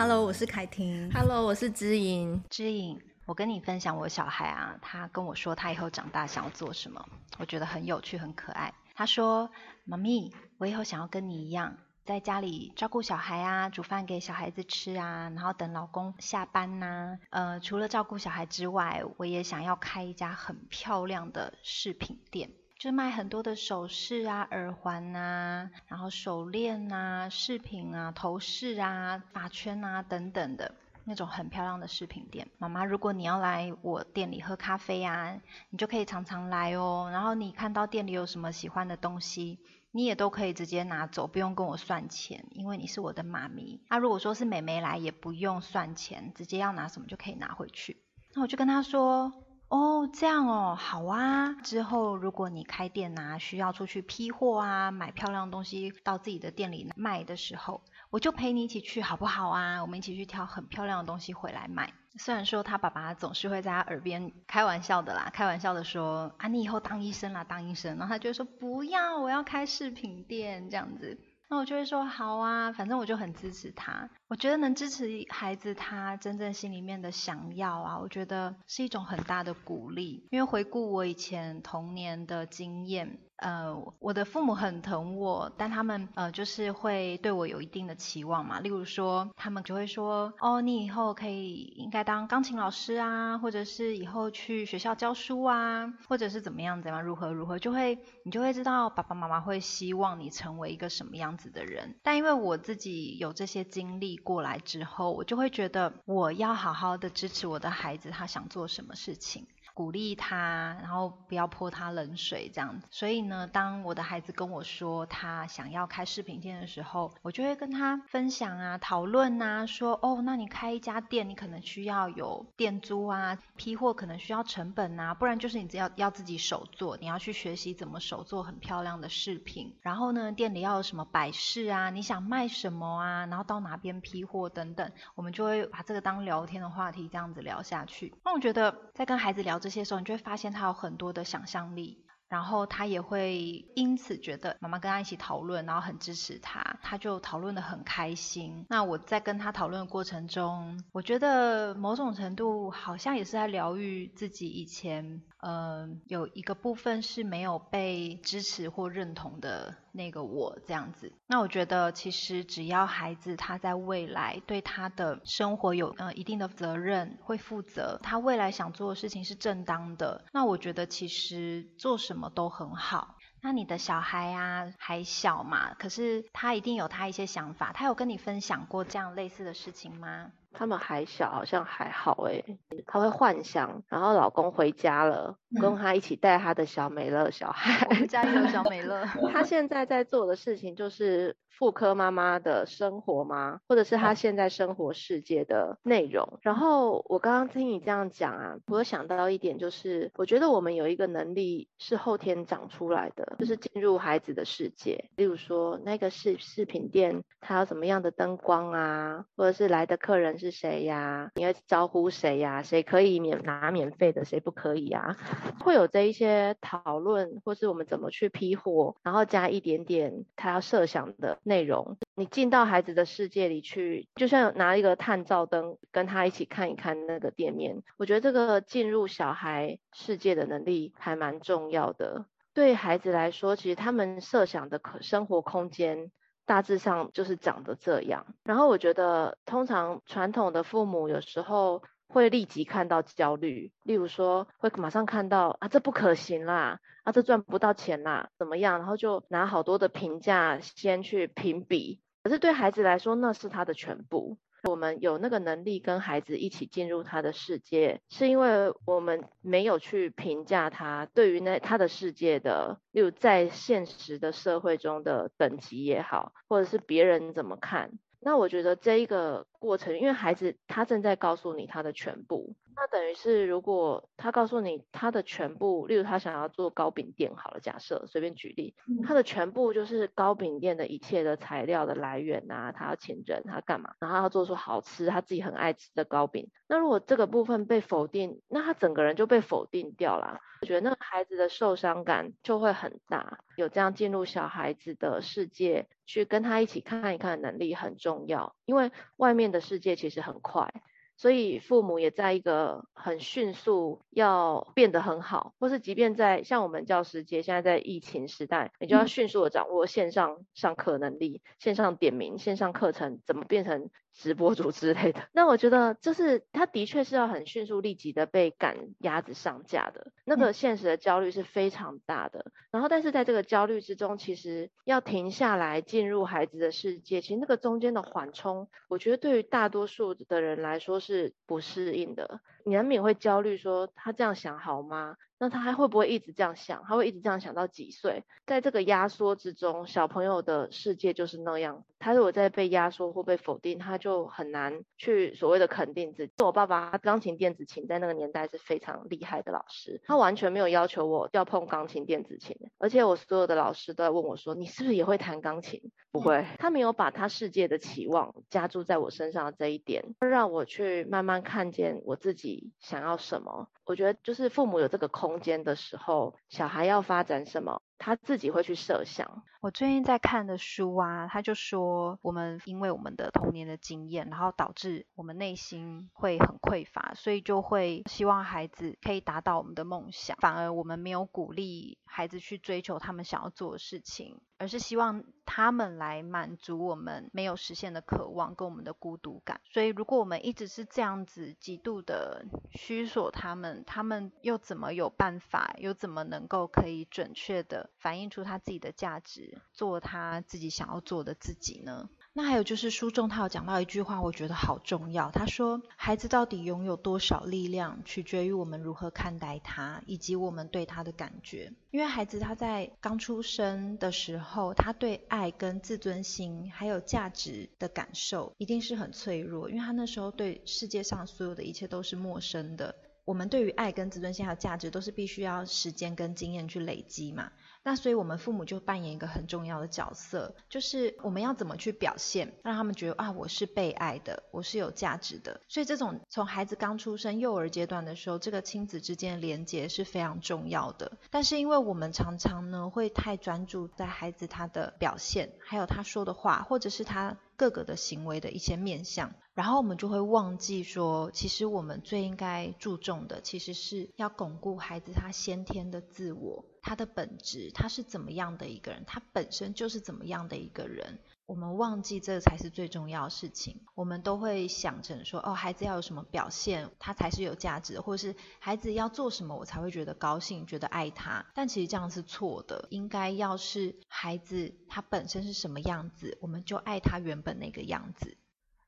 Hello，我是凯婷。Hello，我是知颖。知颖，我跟你分享我小孩啊，他跟我说他以后长大想要做什么，我觉得很有趣、很可爱。他说：“妈咪，我以后想要跟你一样。”在家里照顾小孩啊，煮饭给小孩子吃啊，然后等老公下班呐、啊。呃，除了照顾小孩之外，我也想要开一家很漂亮的饰品店，就卖很多的首饰啊、耳环啊，然后手链啊、饰品啊、头饰啊、发圈啊等等的那种很漂亮的饰品店。妈妈，如果你要来我店里喝咖啡啊，你就可以常常来哦。然后你看到店里有什么喜欢的东西。你也都可以直接拿走，不用跟我算钱，因为你是我的妈咪。那、如果说是妹妹来，也不用算钱，直接要拿什么就可以拿回去。那我就跟她说，哦，这样哦，好啊。之后如果你开店啊，需要出去批货啊，买漂亮东西到自己的店里卖的时候，我就陪你一起去，好不好啊？我们一起去挑很漂亮的东西回来卖。虽然说他爸爸总是会在他耳边开玩笑的啦，开玩笑的说啊，你以后当医生啦，当医生。然后他就说不要，我要开饰品店这样子。那我就会说好啊，反正我就很支持他。我觉得能支持孩子他真正心里面的想要啊，我觉得是一种很大的鼓励。因为回顾我以前童年的经验。呃，我的父母很疼我，但他们呃就是会对我有一定的期望嘛。例如说，他们就会说，哦，你以后可以应该当钢琴老师啊，或者是以后去学校教书啊，或者是怎么样怎么样，如何如何，就会你就会知道爸爸妈妈会希望你成为一个什么样子的人。但因为我自己有这些经历过来之后，我就会觉得我要好好的支持我的孩子，他想做什么事情。鼓励他，然后不要泼他冷水，这样子。所以呢，当我的孩子跟我说他想要开饰品店的时候，我就会跟他分享啊、讨论啊，说哦，那你开一家店，你可能需要有店租啊，批货可能需要成本啊，不然就是你只要要自己手做，你要去学习怎么手做很漂亮的饰品。然后呢，店里要有什么摆饰啊，你想卖什么啊，然后到哪边批货等等，我们就会把这个当聊天的话题这样子聊下去。那我觉得在跟孩子聊这。些时候，你就会发现他有很多的想象力。然后他也会因此觉得妈妈跟他一起讨论，然后很支持他，他就讨论得很开心。那我在跟他讨论的过程中，我觉得某种程度好像也是在疗愈自己以前，嗯、有一个部分是没有被支持或认同的那个我这样子。那我觉得其实只要孩子他在未来对他的生活有呃一定的责任，会负责，他未来想做的事情是正当的，那我觉得其实做什么。都很好。那你的小孩啊还小嘛，可是他一定有他一些想法。他有跟你分享过这样类似的事情吗？他们还小，好像还好诶。他会幻想，然后老公回家了，嗯、跟他一起带他的小美乐小孩。我们家也有小美乐。他现在在做的事情就是妇科妈妈的生活吗？或者是他现在生活世界的内容？嗯、然后我刚刚听你这样讲啊，我有想到一点，就是我觉得我们有一个能力是后天长出来的，就是进入孩子的世界。例如说，那个饰饰品店，它有什么样的灯光啊，或者是来的客人是。谁呀？你要招呼谁呀？谁可以免拿免费的？谁不可以啊？会有这一些讨论，或是我们怎么去批货，然后加一点点他要设想的内容。你进到孩子的世界里去，就像拿一个探照灯，跟他一起看一看那个店面。我觉得这个进入小孩世界的能力还蛮重要的。对孩子来说，其实他们设想的可生活空间。大致上就是长得这样，然后我觉得通常传统的父母有时候会立即看到焦虑，例如说会马上看到啊，这不可行啦，啊，这赚不到钱啦，怎么样，然后就拿好多的评价先去评比，可是对孩子来说那是他的全部。我们有那个能力跟孩子一起进入他的世界，是因为我们没有去评价他对于那他的世界的，例如在现实的社会中的等级也好，或者是别人怎么看。那我觉得这一个过程，因为孩子他正在告诉你他的全部，那等于是如果他告诉你他的全部，例如他想要做糕饼店，好了，假设随便举例，他的全部就是糕饼店的一切的材料的来源啊，他要请人，他干嘛，然后他要做出好吃，他自己很爱吃的糕饼。那如果这个部分被否定，那他整个人就被否定掉了。我觉得那个孩子的受伤感就会很大。有这样进入小孩子的世界，去跟他一起看一看的能力很重要，因为外面的世界其实很快。所以父母也在一个很迅速要变得很好，或是即便在像我们教师节现在在疫情时代，你就要迅速的掌握线上上课能力、线上点名、线上课程怎么变成直播主之类的。那我觉得就是他的确是要很迅速立即的被赶鸭子上架的，那个现实的焦虑是非常大的。然后但是在这个焦虑之中，其实要停下来进入孩子的世界，其实那个中间的缓冲，我觉得对于大多数的人来说是。是不适应的，你难免会焦虑，说他这样想好吗？那他还会不会一直这样想？他会一直这样想到几岁？在这个压缩之中，小朋友的世界就是那样。他如果在被压缩或被否定，他就很难去所谓的肯定自己。我爸爸钢琴电子琴在那个年代是非常厉害的老师，他完全没有要求我要碰钢琴电子琴，而且我所有的老师都在问我说：“你是不是也会弹钢琴？”不会，他没有把他世界的期望加注在我身上的这一点，让我去慢慢看见我自己想要什么。我觉得就是父母有这个空间的时候，小孩要发展什么，他自己会去设想。我最近在看的书啊，他就说我们因为我们的童年的经验，然后导致我们内心会很匮乏，所以就会希望孩子可以达到我们的梦想，反而我们没有鼓励孩子去追求他们想要做的事情，而是希望他们来满足我们没有实现的渴望跟我们的孤独感。所以如果我们一直是这样子极度的虚索他们。他们又怎么有办法，又怎么能够可以准确的反映出他自己的价值，做他自己想要做的自己呢？那还有就是书中他有讲到一句话，我觉得好重要。他说，孩子到底拥有多少力量，取决于我们如何看待他，以及我们对他的感觉。因为孩子他在刚出生的时候，他对爱跟自尊心还有价值的感受一定是很脆弱，因为他那时候对世界上所有的一切都是陌生的。我们对于爱跟自尊心还有价值，都是必须要时间跟经验去累积嘛。那所以我们父母就扮演一个很重要的角色，就是我们要怎么去表现，让他们觉得啊，我是被爱的，我是有价值的。所以这种从孩子刚出生幼儿阶段的时候，这个亲子之间的连接是非常重要的。但是因为我们常常呢会太专注在孩子他的表现，还有他说的话，或者是他各个的行为的一些面向。然后我们就会忘记说，其实我们最应该注重的，其实是要巩固孩子他先天的自我，他的本质，他是怎么样的一个人，他本身就是怎么样的一个人。我们忘记这个才是最重要的事情。我们都会想成说，哦，孩子要有什么表现，他才是有价值的，或者是孩子要做什么，我才会觉得高兴，觉得爱他。但其实这样是错的，应该要是孩子他本身是什么样子，我们就爱他原本那个样子。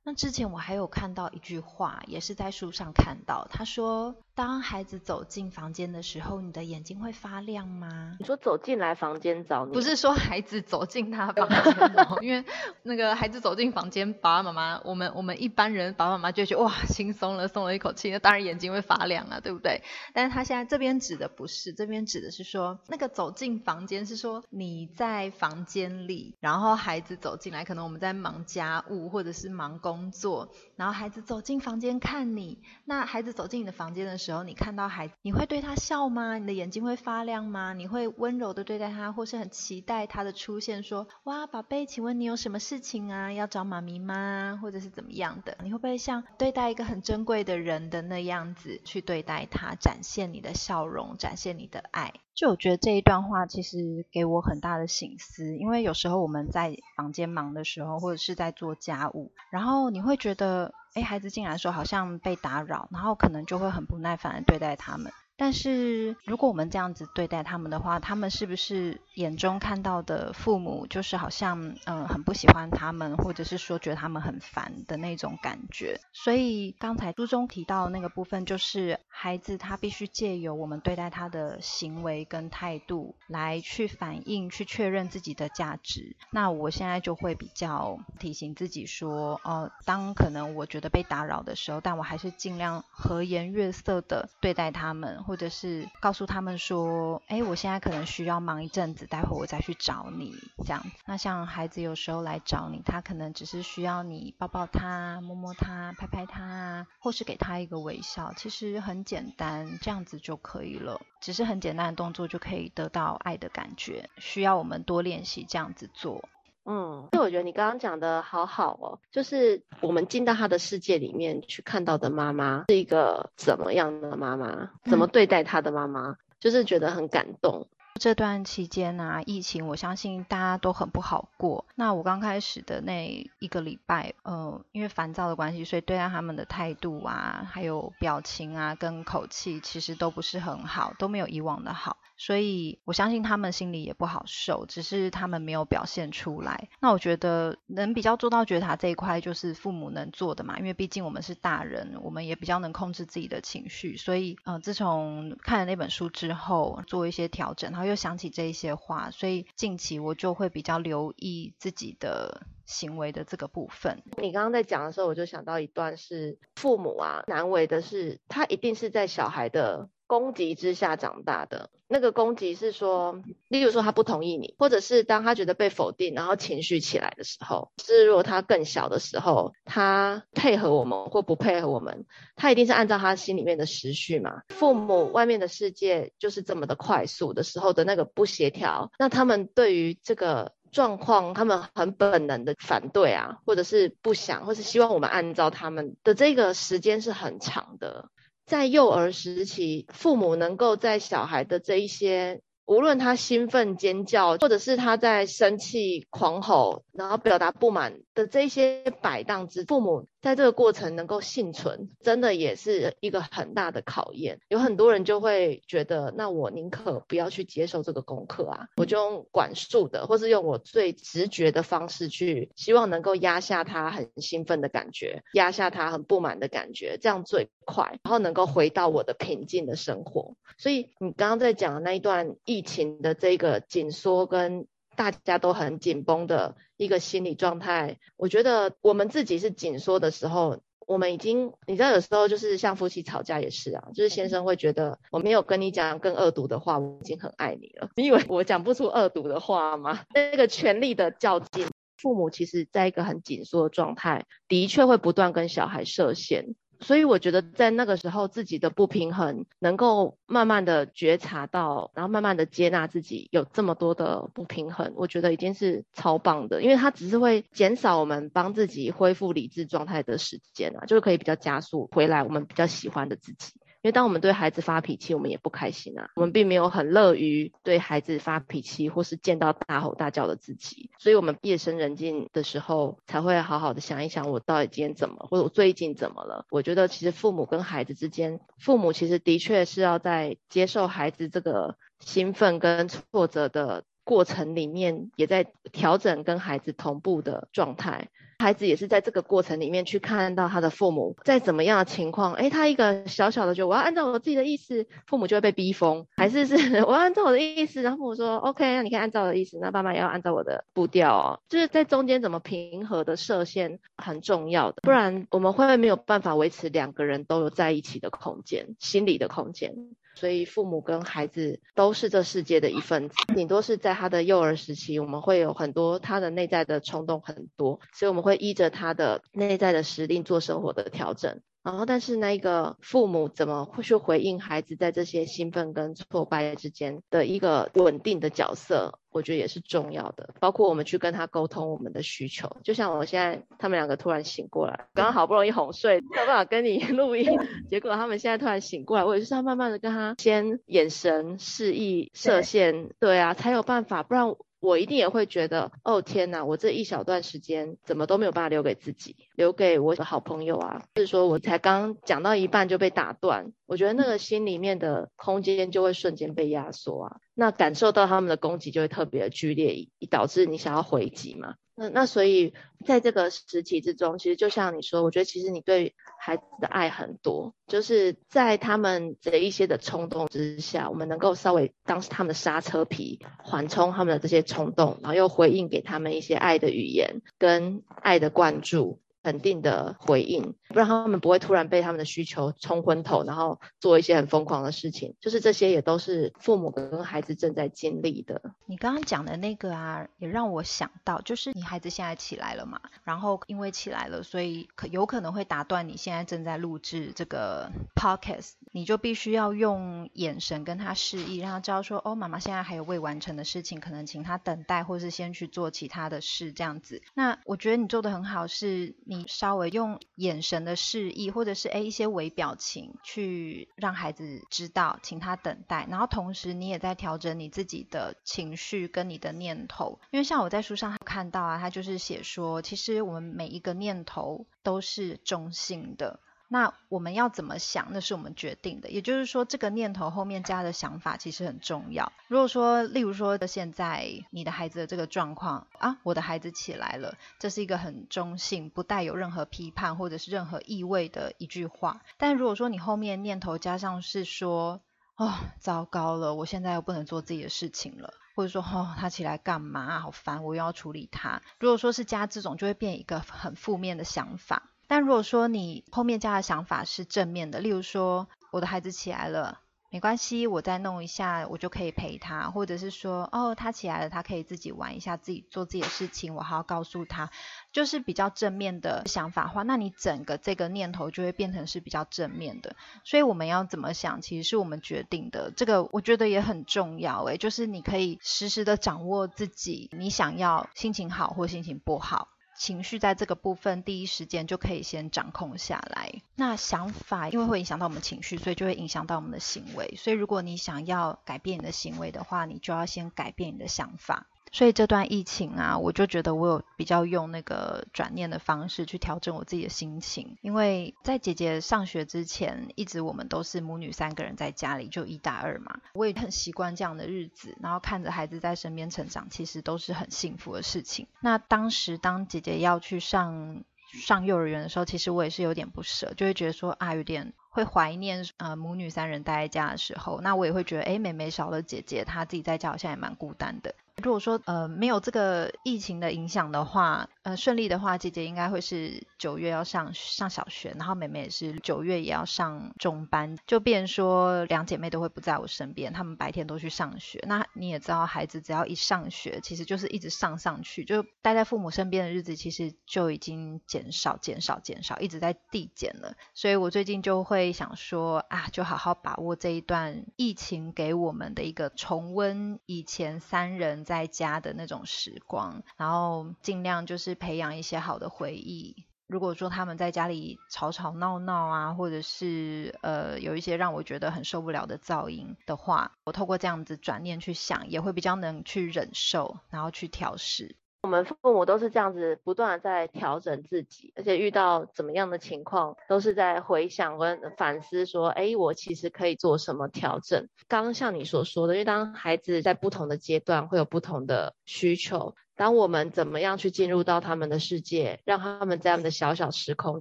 那之前我还有看到一句话，也是在书上看到，他说，当孩子走进房间的时候，你的眼睛会发亮吗？你说走进来房间找你？不是说孩子走进他房间，因为那个孩子走进房间，爸爸妈妈，我们我们一般人爸爸妈妈就觉得哇，轻松了，松了一口气，那当然眼睛会发亮啊，对不对？但是他现在这边指的不是，这边指的是说，那个走进房间是说你在房间里，然后孩子走进来，可能我们在忙家务或者是忙工作，然后孩子走进房间看你，那孩子走进你的房间的时候。时候你看到孩子，你会对他笑吗？你的眼睛会发亮吗？你会温柔的对待他，或是很期待他的出现？说，哇，宝贝，请问你有什么事情啊？要找妈咪吗？或者是怎么样的？你会不会像对待一个很珍贵的人的那样子去对待他，展现你的笑容，展现你的爱？就我觉得这一段话其实给我很大的醒思，因为有时候我们在房间忙的时候，或者是在做家务，然后你会觉得。哎，孩子进来说好像被打扰，然后可能就会很不耐烦的对待他们。但是如果我们这样子对待他们的话，他们是不是眼中看到的父母就是好像嗯很不喜欢他们，或者是说觉得他们很烦的那种感觉？所以刚才书中提到的那个部分，就是孩子他必须借由我们对待他的行为跟态度来去反映、去确认自己的价值。那我现在就会比较提醒自己说，呃，当可能我觉得被打扰的时候，但我还是尽量和颜悦色的对待他们，或者是告诉他们说，哎，我现在可能需要忙一阵子，待会我再去找你这样子。那像孩子有时候来找你，他可能只是需要你抱抱他、摸摸他、拍拍他，或是给他一个微笑，其实很简单，这样子就可以了。只是很简单的动作就可以得到爱的感觉，需要我们多练习这样子做。嗯，所以我觉得你刚刚讲的好好哦，就是我们进到他的世界里面去看到的妈妈是一个怎么样的妈妈，怎么对待他的妈妈，嗯、就是觉得很感动。这段期间啊，疫情，我相信大家都很不好过。那我刚开始的那一个礼拜，呃，因为烦躁的关系，所以对待他们的态度啊，还有表情啊，跟口气，其实都不是很好，都没有以往的好。所以我相信他们心里也不好受，只是他们没有表现出来。那我觉得能比较做到觉察这一块，就是父母能做的嘛，因为毕竟我们是大人，我们也比较能控制自己的情绪。所以，呃，自从看了那本书之后，做一些调整，然后就想起这一些话，所以近期我就会比较留意自己的行为的这个部分。你刚刚在讲的时候，我就想到一段是父母啊，难为的是他一定是在小孩的。攻击之下长大的那个攻击是说，例如说他不同意你，或者是当他觉得被否定，然后情绪起来的时候，是如果他更小的时候，他配合我们或不配合我们，他一定是按照他心里面的时序嘛。父母外面的世界就是这么的快速的时候的那个不协调，那他们对于这个状况，他们很本能的反对啊，或者是不想，或是希望我们按照他们的这个时间是很长的。在幼儿时期，父母能够在小孩的这一些，无论他兴奋尖叫，或者是他在生气狂吼，然后表达不满的这些摆荡之，父母。在这个过程能够幸存，真的也是一个很大的考验。有很多人就会觉得，那我宁可不要去接受这个功课啊，我就用管束的，或是用我最直觉的方式去，希望能够压下他很兴奋的感觉，压下他很不满的感觉，这样最快，然后能够回到我的平静的生活。所以你刚刚在讲的那一段疫情的这个紧缩跟。大家都很紧绷的一个心理状态，我觉得我们自己是紧缩的时候，我们已经，你知道，有时候就是像夫妻吵架也是啊，就是先生会觉得我没有跟你讲更恶毒的话，我已经很爱你了。你以为我讲不出恶毒的话吗？那个权力的较劲，父母其实在一个很紧缩的状态，的确会不断跟小孩设限。所以我觉得在那个时候自己的不平衡，能够慢慢的觉察到，然后慢慢的接纳自己有这么多的不平衡，我觉得已经是超棒的，因为它只是会减少我们帮自己恢复理智状态的时间啊，就是可以比较加速回来我们比较喜欢的自己。因为当我们对孩子发脾气，我们也不开心啊。我们并没有很乐于对孩子发脾气，或是见到大吼大叫的自己。所以，我们夜深人静的时候，才会好好的想一想，我到底今天怎么，或者我最近怎么了。我觉得，其实父母跟孩子之间，父母其实的确是要在接受孩子这个兴奋跟挫折的过程里面，也在调整跟孩子同步的状态。孩子也是在这个过程里面去看到他的父母在怎么样的情况，诶，他一个小小的就我要按照我自己的意思，父母就会被逼疯，还是是 我要按照我的意思，然后父母说 OK，那你可以按照我的意思，那爸妈也要按照我的步调哦，就是在中间怎么平和的设限很重要的，不然我们会没有办法维持两个人都有在一起的空间，心理的空间。所以父母跟孩子都是这世界的一份子，顶多是在他的幼儿时期，我们会有很多他的内在的冲动很多，所以我们会依着他的内在的时令做生活的调整。然后，但是那一个父母怎么会去回应孩子在这些兴奋跟挫败之间的一个稳定的角色？我觉得也是重要的。包括我们去跟他沟通我们的需求，就像我现在他们两个突然醒过来，刚刚好不容易哄睡，没有办法跟你 录音，结果他们现在突然醒过来，我也是要慢慢的跟他先眼神示意射线，对啊，才有办法，不然。我一定也会觉得，哦天哪，我这一小段时间怎么都没有办法留给自己，留给我的好朋友啊，就是说我才刚讲到一半就被打断，我觉得那个心里面的空间就会瞬间被压缩啊，那感受到他们的攻击就会特别的剧烈，以导致你想要回击嘛。那那所以在这个时期之中，其实就像你说，我觉得其实你对孩子的爱很多，就是在他们的一些的冲动之下，我们能够稍微当他们的刹车皮，缓冲他们的这些冲动，然后又回应给他们一些爱的语言跟爱的灌注。肯定的回应，不然他们不会突然被他们的需求冲昏头，然后做一些很疯狂的事情。就是这些也都是父母跟孩子正在经历的。你刚刚讲的那个啊，也让我想到，就是你孩子现在起来了嘛，然后因为起来了，所以可有可能会打断你现在正在录制这个 podcast，你就必须要用眼神跟他示意，让他知道说，哦，妈妈现在还有未完成的事情，可能请他等待，或是先去做其他的事这样子。那我觉得你做的很好，是。你稍微用眼神的示意，或者是诶一些微表情，去让孩子知道，请他等待。然后同时你也在调整你自己的情绪跟你的念头，因为像我在书上看到啊，他就是写说，其实我们每一个念头都是中性的。那我们要怎么想，那是我们决定的。也就是说，这个念头后面加的想法其实很重要。如果说，例如说，现在你的孩子的这个状况啊，我的孩子起来了，这是一个很中性、不带有任何批判或者是任何意味的一句话。但如果说你后面念头加上是说，哦，糟糕了，我现在又不能做自己的事情了，或者说，哦，他起来干嘛？好烦，我又要处理他。如果说是加这种，就会变一个很负面的想法。但如果说你后面加的想法是正面的，例如说我的孩子起来了，没关系，我再弄一下，我就可以陪他，或者是说哦，他起来了，他可以自己玩一下，自己做自己的事情，我还要告诉他，就是比较正面的想法话，那你整个这个念头就会变成是比较正面的。所以我们要怎么想，其实是我们决定的。这个我觉得也很重要，诶，就是你可以实时的掌握自己，你想要心情好或心情不好。情绪在这个部分第一时间就可以先掌控下来。那想法因为会影响到我们情绪，所以就会影响到我们的行为。所以如果你想要改变你的行为的话，你就要先改变你的想法。所以这段疫情啊，我就觉得我有比较用那个转念的方式去调整我自己的心情。因为在姐姐上学之前，一直我们都是母女三个人在家里，就一打二嘛，我也很习惯这样的日子。然后看着孩子在身边成长，其实都是很幸福的事情。那当时当姐姐要去上上幼儿园的时候，其实我也是有点不舍，就会觉得说啊，有点会怀念呃母女三人待在家的时候。那我也会觉得，哎，妹妹少了姐姐，她自己在家好像也蛮孤单的。如果说呃没有这个疫情的影响的话，呃顺利的话，姐姐应该会是九月要上上小学，然后妹妹也是九月也要上中班，就变说两姐妹都会不在我身边，她们白天都去上学。那你也知道，孩子只要一上学，其实就是一直上上去，就待在父母身边的日子其实就已经减少减少减少，一直在递减了。所以我最近就会想说啊，就好好把握这一段疫情给我们的一个重温以前三人。在家的那种时光，然后尽量就是培养一些好的回忆。如果说他们在家里吵吵闹闹啊，或者是呃有一些让我觉得很受不了的噪音的话，我透过这样子转念去想，也会比较能去忍受，然后去调适。我们父母都是这样子，不断的在调整自己，而且遇到怎么样的情况，都是在回想跟反思，说，哎，我其实可以做什么调整。刚刚像你所说的，因为当孩子在不同的阶段会有不同的需求，当我们怎么样去进入到他们的世界，让他们在他们的小小时空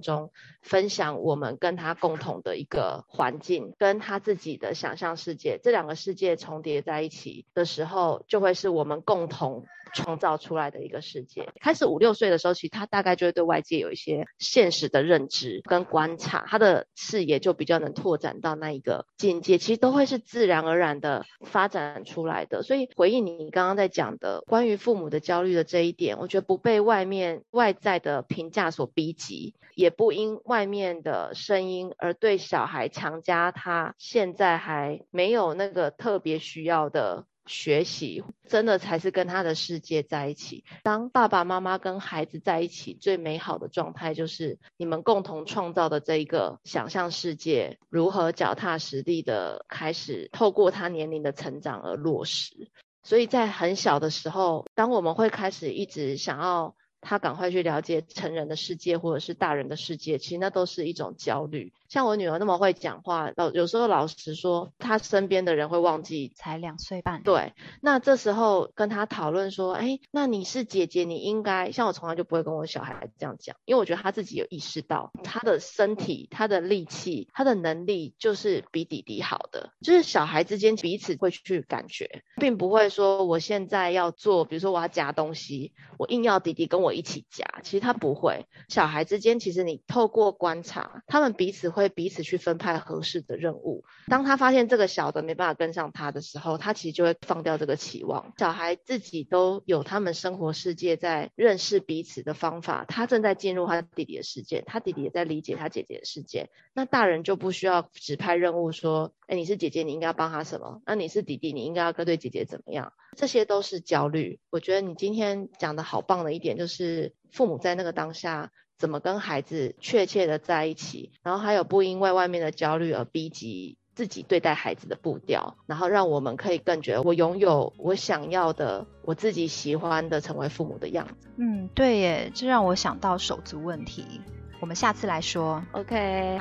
中分享我们跟他共同的一个环境，跟他自己的想象世界，这两个世界重叠在一起的时候，就会是我们共同。创造出来的一个世界。开始五六岁的时候，其实他大概就会对外界有一些现实的认知跟观察，他的视野就比较能拓展到那一个境界。其实都会是自然而然的发展出来的。所以回应你刚刚在讲的关于父母的焦虑的这一点，我觉得不被外面外在的评价所逼急，也不因外面的声音而对小孩强加他现在还没有那个特别需要的学习，真的才是跟他的世界在一起。当爸爸妈妈跟孩子在一起，最美好的状态就是你们共同创造的这一个想象世界，如何脚踏实地的开始透过他年龄的成长而落实。所以在很小的时候，当我们会开始一直想要。他赶快去了解成人的世界，或者是大人的世界，其实那都是一种焦虑。像我女儿那么会讲话，老有时候老实说，她身边的人会忘记。才两岁半。对，那这时候跟她讨论说，哎，那你是姐姐，你应该像我从来就不会跟我小孩这样讲，因为我觉得他自己有意识到，他的身体、他的力气、他的能力就是比弟弟好的，就是小孩之间彼此会去感觉，并不会说我现在要做，比如说我要夹东西，我硬要弟弟跟我一起夹，其实他不会。小孩之间，其实你透过观察，他们彼此会彼此去分派合适的任务。当他发现这个小的没办法跟上他的时候，他其实就会放掉这个期望。小孩自己都有他们生活世界，在认识彼此的方法。他正在进入他弟弟的世界，他弟弟也在理解他姐姐的世界。那大人就不需要指派任务说，哎，你是姐姐，你应该要帮他什么？那你是弟弟，你应该要跟对姐姐怎么样？这些都是焦虑。我觉得你今天讲的好棒的一点就是，父母在那个当下怎么跟孩子确切的在一起，然后还有不因为外面的焦虑而逼急自己对待孩子的步调，然后让我们可以更觉得我拥有我想要的、我自己喜欢的成为父母的样子。嗯，对耶，这让我想到手足问题，我们下次来说。OK，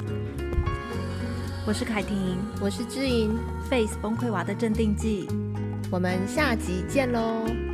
我是凯婷，我是知音，Face 崩溃娃的镇定剂。我们下集见喽。